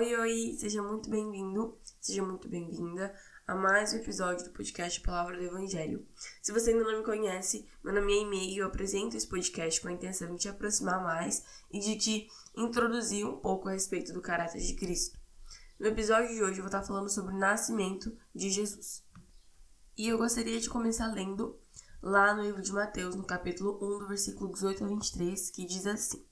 Oi, oi, seja muito bem-vindo, seja muito bem-vinda a mais um episódio do podcast Palavra do Evangelho. Se você ainda não me conhece, meu nome é Email e eu apresento esse podcast com a intenção de te aproximar mais e de te introduzir um pouco a respeito do caráter de Cristo. No episódio de hoje eu vou estar falando sobre o nascimento de Jesus. E eu gostaria de começar lendo lá no livro de Mateus, no capítulo 1, do versículo 18 a 23, que diz assim: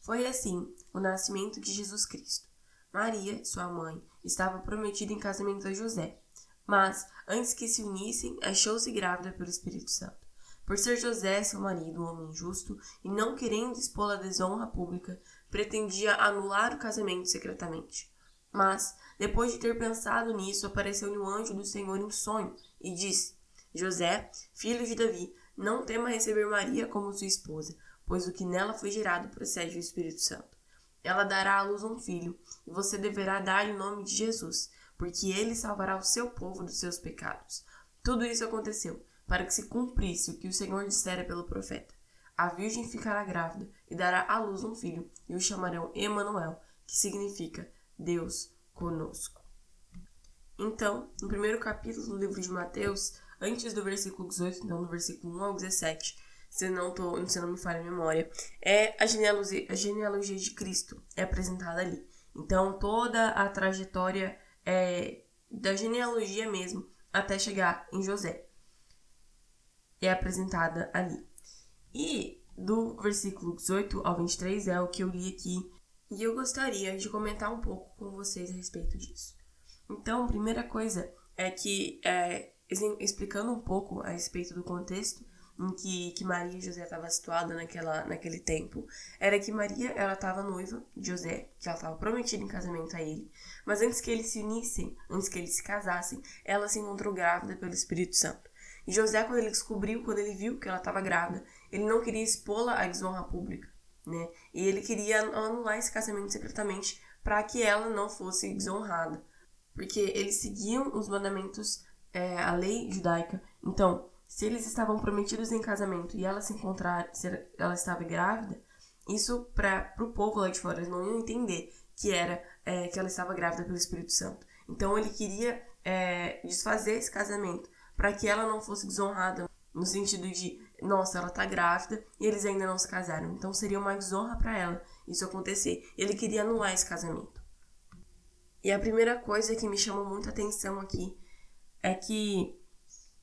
Foi assim o nascimento de Jesus Cristo. Maria, sua mãe, estava prometida em casamento a José, mas, antes que se unissem, achou-se grávida pelo Espírito Santo. Por ser José, seu marido, um homem justo, e não querendo expô-la à desonra pública, pretendia anular o casamento secretamente. Mas, depois de ter pensado nisso, apareceu-lhe um anjo do Senhor em sonho e disse: José, filho de Davi, não tema receber Maria como sua esposa, pois o que nela foi gerado procede do Espírito Santo. Ela dará à luz um filho, e você deverá dar-lhe o nome de Jesus, porque ele salvará o seu povo dos seus pecados. Tudo isso aconteceu para que se cumprisse o que o Senhor dissera pelo profeta. A virgem ficará grávida e dará à luz um filho, e o chamarão Emanuel, que significa Deus conosco. Então, no primeiro capítulo do livro de Mateus, antes do versículo 18, então no versículo 1 ao 17, se não, tô, se não me falha a memória, é a genealogia, a genealogia de Cristo é apresentada ali. Então, toda a trajetória é, da genealogia mesmo até chegar em José é apresentada ali. E do versículo 18 ao 23 é o que eu li aqui e eu gostaria de comentar um pouco com vocês a respeito disso. Então, primeira coisa é que, é, explicando um pouco a respeito do contexto, em que, que Maria e José estavam situados naquela, naquele tempo, era que Maria ela estava noiva de José, que ela estava prometida em casamento a ele, mas antes que eles se unissem, antes que eles se casassem, ela se encontrou grávida pelo Espírito Santo. E José, quando ele descobriu, quando ele viu que ela estava grávida, ele não queria expô-la à desonra pública, né? E ele queria anular esse casamento secretamente para que ela não fosse desonrada, porque eles seguiam os mandamentos, é, a lei judaica. Então, se eles estavam prometidos em casamento e ela se encontrar, se ela estava grávida, isso para o povo lá de fora, eles não iam entender que era é, que ela estava grávida pelo Espírito Santo. Então ele queria é, desfazer esse casamento para que ela não fosse desonrada no sentido de, nossa, ela tá grávida e eles ainda não se casaram. Então seria uma desonra para ela isso acontecer. Ele queria anular esse casamento. E a primeira coisa que me chamou muita atenção aqui é que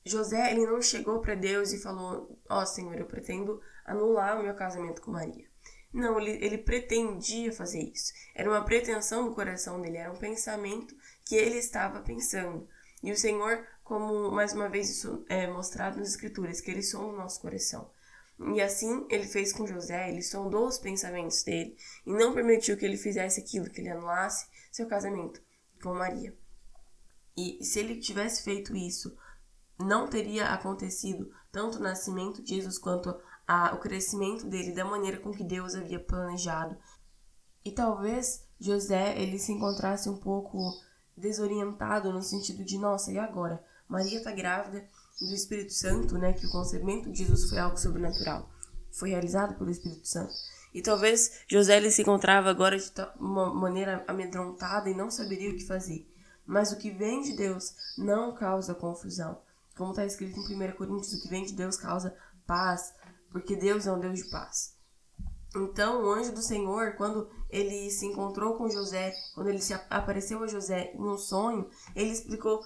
José, ele não chegou para Deus e falou: Ó oh, Senhor, eu pretendo anular o meu casamento com Maria. Não, ele, ele pretendia fazer isso. Era uma pretensão do coração dele, era um pensamento que ele estava pensando. E o Senhor, como mais uma vez isso é mostrado nas Escrituras, que ele sonda o nosso coração. E assim ele fez com José, ele sondou os pensamentos dele e não permitiu que ele fizesse aquilo, que ele anulasse seu casamento com Maria. E se ele tivesse feito isso não teria acontecido tanto o nascimento de Jesus quanto a, o crescimento dele da maneira com que Deus havia planejado. E talvez José ele se encontrasse um pouco desorientado no sentido de nossa, e agora? Maria está grávida do Espírito Santo, né? Que o concebimento de Jesus foi algo sobrenatural, foi realizado pelo Espírito Santo. E talvez José ele se encontrava agora de uma maneira amedrontada e não saberia o que fazer. Mas o que vem de Deus não causa confusão. Como está escrito em 1 Coríntios, o que vem de Deus causa paz, porque Deus é um Deus de paz. Então, o anjo do Senhor, quando ele se encontrou com José, quando ele se apareceu a José em um sonho, ele explicou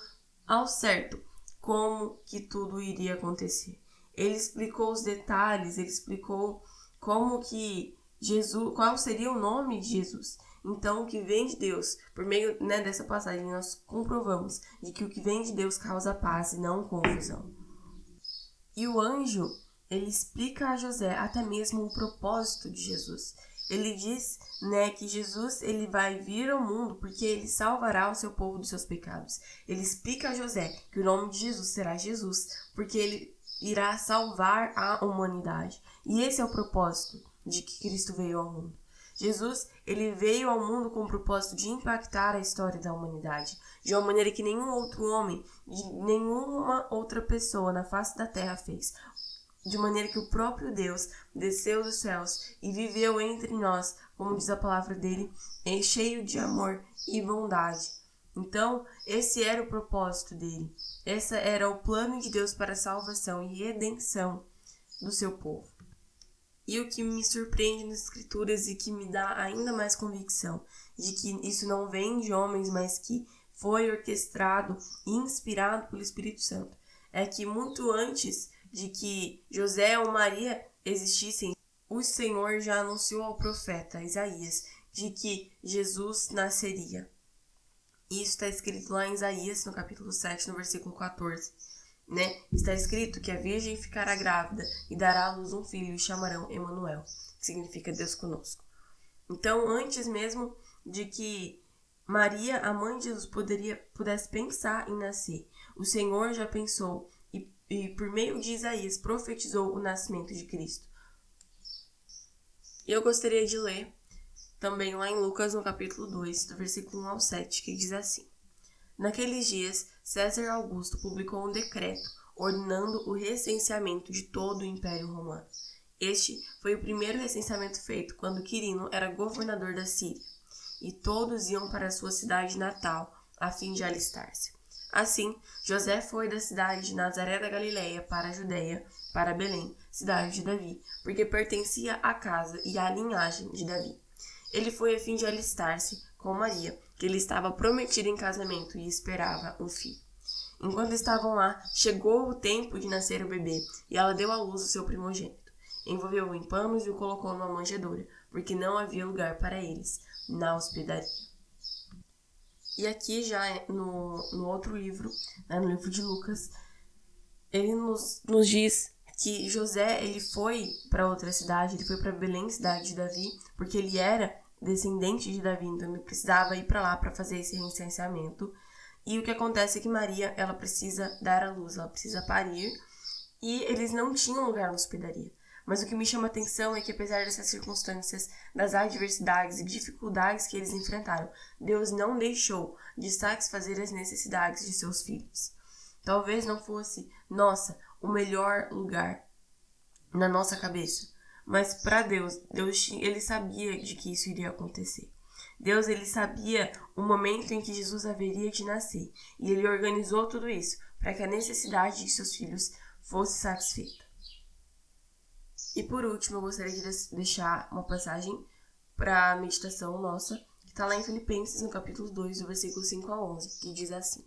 ao certo como que tudo iria acontecer. Ele explicou os detalhes, ele explicou como que Jesus, qual seria o nome de Jesus. Então, o que vem de Deus, por meio né, dessa passagem, nós comprovamos de que o que vem de Deus causa paz e não confusão. E o anjo, ele explica a José até mesmo o propósito de Jesus. Ele diz, né, que Jesus ele vai vir ao mundo porque ele salvará o seu povo dos seus pecados. Ele explica a José que o nome de Jesus será Jesus, porque ele irá salvar a humanidade. E esse é o propósito de que Cristo veio ao mundo. Jesus, ele veio ao mundo com o propósito de impactar a história da humanidade, de uma maneira que nenhum outro homem, nenhuma outra pessoa na face da terra fez. De maneira que o próprio Deus desceu dos céus e viveu entre nós como diz a palavra dele, é cheio de amor e bondade. Então, esse era o propósito dele. Esse era o plano de Deus para a salvação e redenção do seu povo. E o que me surpreende nas escrituras e que me dá ainda mais convicção de que isso não vem de homens, mas que foi orquestrado e inspirado pelo Espírito Santo, é que muito antes de que José ou Maria existissem, o Senhor já anunciou ao profeta Isaías de que Jesus nasceria. Isso está escrito lá em Isaías, no capítulo 7, no versículo 14. Né? Está escrito que a virgem ficará grávida e dará à luz um filho e chamarão Emanuel, que significa Deus conosco. Então, antes mesmo de que Maria, a mãe de Jesus, poderia, pudesse pensar em nascer, o Senhor já pensou e, e por meio de Isaías profetizou o nascimento de Cristo. Eu gostaria de ler também lá em Lucas, no capítulo 2, do versículo 1 ao 7, que diz assim: Naqueles dias, César Augusto publicou um decreto ordenando o recenseamento de todo o Império Romano. Este foi o primeiro recenseamento feito quando Quirino era governador da Síria, e todos iam para sua cidade natal a fim de alistar-se. Assim, José foi da cidade de Nazaré da Galileia para a Judéia, para Belém, cidade de Davi, porque pertencia à casa e à linhagem de Davi. Ele foi a fim de alistar-se com Maria, que lhe estava prometida em casamento e esperava um filho. Enquanto estavam lá, chegou o tempo de nascer o bebê, e ela deu à luz o seu primogênito. Envolveu-o em panos e o colocou numa manjedoura, porque não havia lugar para eles na hospedaria. E aqui já no, no outro livro, né, no livro de Lucas, ele nos, nos diz que José ele foi para outra cidade, ele foi para Belém, cidade de Davi, porque ele era descendente de Davi, então ele precisava ir para lá para fazer esse recenseamento. E o que acontece é que Maria, ela precisa dar à luz, ela precisa parir, e eles não tinham lugar na hospedaria. Mas o que me chama atenção é que apesar dessas circunstâncias, das adversidades e dificuldades que eles enfrentaram, Deus não deixou de satisfazer as necessidades de seus filhos. Talvez não fosse, nossa, o melhor lugar na nossa cabeça, mas para Deus, Deus ele sabia de que isso iria acontecer. Deus ele sabia o momento em que Jesus haveria de nascer, e ele organizou tudo isso para que a necessidade de seus filhos fosse satisfeita. E por último, eu gostaria de deixar uma passagem para a meditação nossa, que está lá em Filipenses, no capítulo 2, do versículo 5 a 11, que diz assim: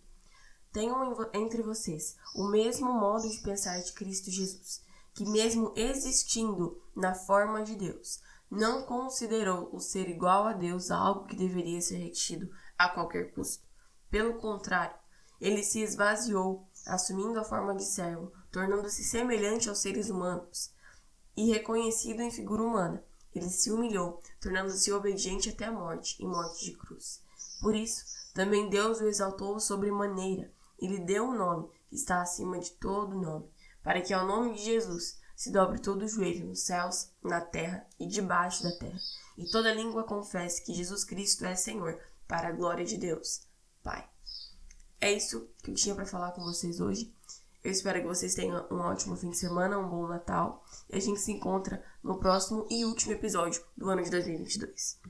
Tenham entre vocês o mesmo modo de pensar de Cristo Jesus que, mesmo existindo na forma de Deus, não considerou o ser igual a Deus algo que deveria ser retido a qualquer custo. Pelo contrário, ele se esvaziou, assumindo a forma de servo, tornando-se semelhante aos seres humanos e reconhecido em figura humana. Ele se humilhou, tornando-se obediente até a morte e morte de cruz. Por isso, também Deus o exaltou sobremaneira e lhe deu um nome que está acima de todo nome para que ao nome de Jesus se dobre todo o joelho nos céus, na terra e debaixo da terra, e toda língua confesse que Jesus Cristo é Senhor, para a glória de Deus, Pai. É isso que eu tinha para falar com vocês hoje. Eu espero que vocês tenham um ótimo fim de semana, um bom Natal, e a gente se encontra no próximo e último episódio do ano de 2022.